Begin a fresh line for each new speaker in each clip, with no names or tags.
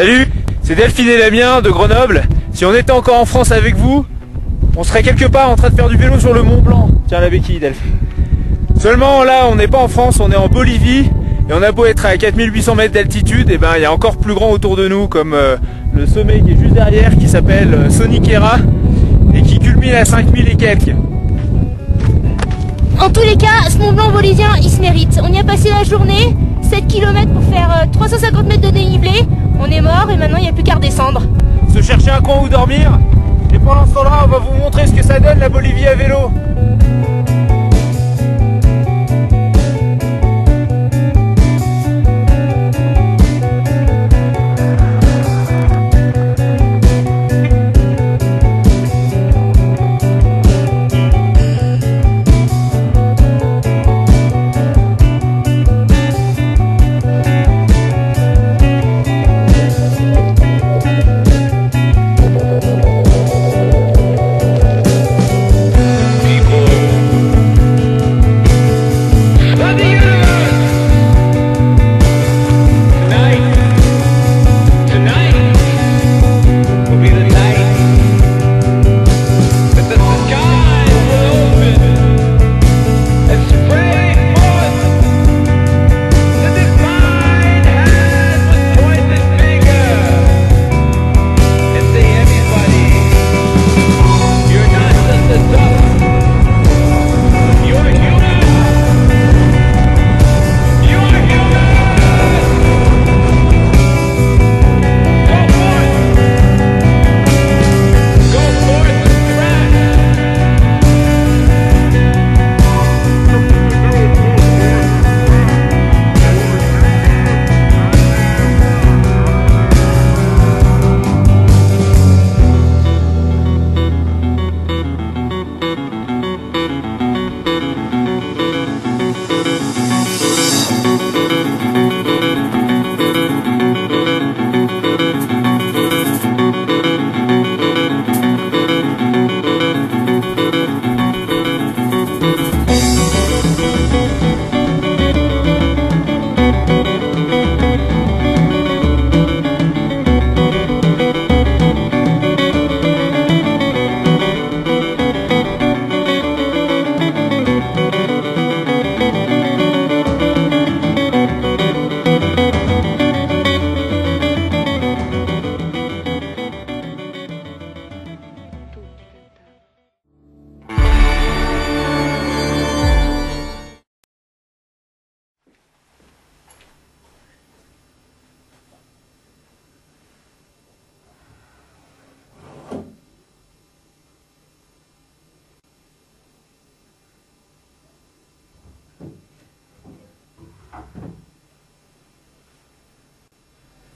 Salut, c'est Delphine et Damien de Grenoble. Si on était encore en France avec vous, on serait quelque part en train de faire du vélo sur le Mont Blanc. Tiens la béquille Delphine. Seulement là, on n'est pas en France, on est en Bolivie. Et on a beau être à 4800 mètres d'altitude, et ben il y a encore plus grand autour de nous, comme euh, le sommet qui est juste derrière, qui s'appelle euh, Soniquera, et qui culmine à 5000 et quelques.
En tous les cas, ce Mont Blanc bolivien, il se mérite. On y a passé la journée, 7 km pour faire euh, 350 mètres de dénivelé.
Chercher un coin où dormir. Et pendant ce temps-là, on va vous montrer ce que ça donne la Bolivie à vélo.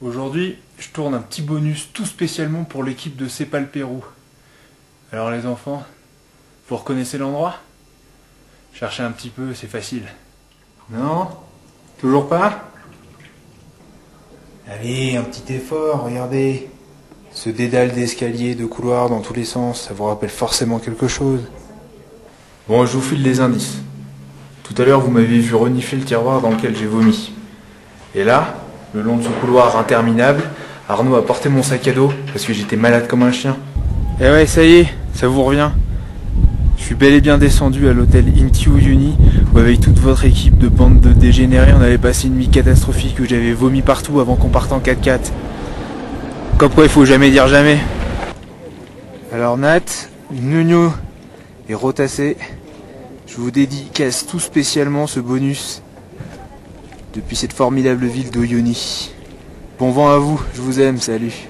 Aujourd'hui, je tourne un petit bonus tout spécialement pour l'équipe de Cepal Pérou. Alors les enfants, vous reconnaissez l'endroit? Cherchez un petit peu, c'est facile. Non? Toujours pas? Allez, un petit effort, regardez. Ce dédale d'escalier, de couloirs dans tous les sens, ça vous rappelle forcément quelque chose. Bon, je vous file des indices. Tout à l'heure, vous m'avez vu renifler le tiroir dans lequel j'ai vomi. Et là, le long de ce couloir interminable, Arnaud a porté mon sac à dos parce que j'étais malade comme un chien. Et ouais, ça y est, ça vous revient. Je suis bel et bien descendu à l'hôtel Inti Uyuni où avec toute votre équipe de bande de dégénérés, on avait passé une nuit catastrophique où j'avais vomi partout avant qu'on parte en 4x4. Comme quoi, il faut jamais dire jamais. Alors Nat, Nuno et Rotassé, je vous dédicace tout spécialement ce bonus depuis cette formidable ville d'Oyoni. Bon vent à vous, je vous aime, salut.